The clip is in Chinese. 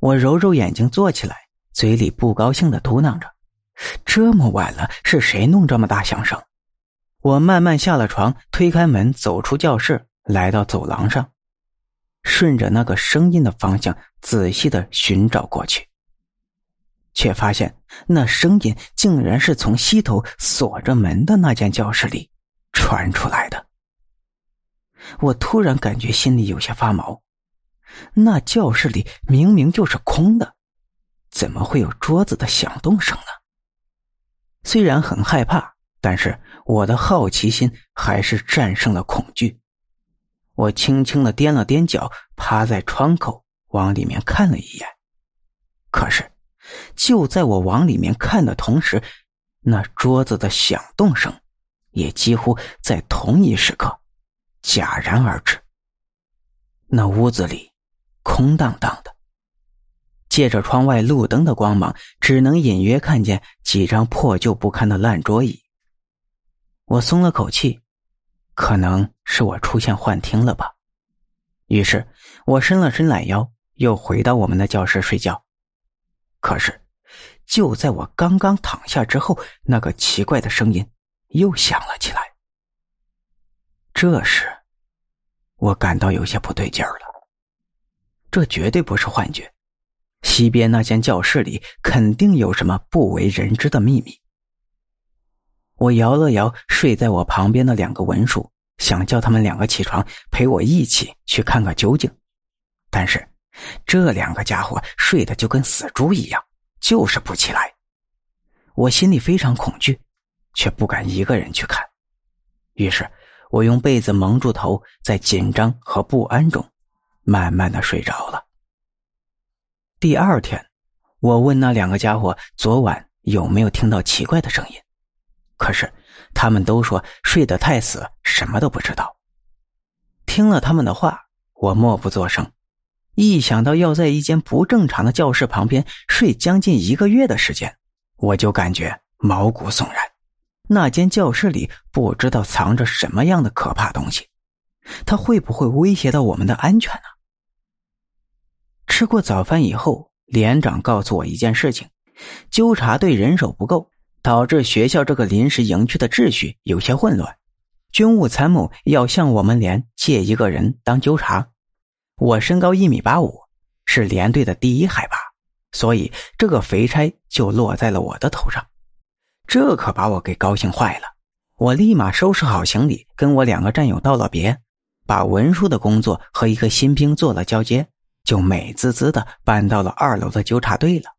我揉揉眼睛坐起来，嘴里不高兴的嘟囔着：“这么晚了，是谁弄这么大响声？”我慢慢下了床，推开门，走出教室，来到走廊上，顺着那个声音的方向仔细的寻找过去，却发现那声音竟然是从西头锁着门的那间教室里传出来的。我突然感觉心里有些发毛，那教室里明明就是空的，怎么会有桌子的响动声呢？虽然很害怕。但是我的好奇心还是战胜了恐惧。我轻轻的踮了踮脚，趴在窗口往里面看了一眼。可是，就在我往里面看的同时，那桌子的响动声也几乎在同一时刻戛然而止。那屋子里空荡荡的，借着窗外路灯的光芒，只能隐约看见几张破旧不堪的烂桌椅。我松了口气，可能是我出现幻听了吧。于是，我伸了伸懒腰，又回到我们的教室睡觉。可是，就在我刚刚躺下之后，那个奇怪的声音又响了起来。这时，我感到有些不对劲儿了。这绝对不是幻觉，西边那间教室里肯定有什么不为人知的秘密。我摇了摇睡在我旁边的两个文书，想叫他们两个起床陪我一起去看个究竟，但是这两个家伙睡得就跟死猪一样，就是不起来。我心里非常恐惧，却不敢一个人去看，于是我用被子蒙住头，在紧张和不安中，慢慢的睡着了。第二天，我问那两个家伙昨晚有没有听到奇怪的声音。可是，他们都说睡得太死，什么都不知道。听了他们的话，我默不作声。一想到要在一间不正常的教室旁边睡将近一个月的时间，我就感觉毛骨悚然。那间教室里不知道藏着什么样的可怕东西，它会不会威胁到我们的安全呢？吃过早饭以后，连长告诉我一件事情：纠察队人手不够。导致学校这个临时营区的秩序有些混乱，军务参谋要向我们连借一个人当纠察。我身高一米八五，是连队的第一海拔，所以这个肥差就落在了我的头上。这可把我给高兴坏了。我立马收拾好行李，跟我两个战友道了别，把文书的工作和一个新兵做了交接，就美滋滋的搬到了二楼的纠察队了。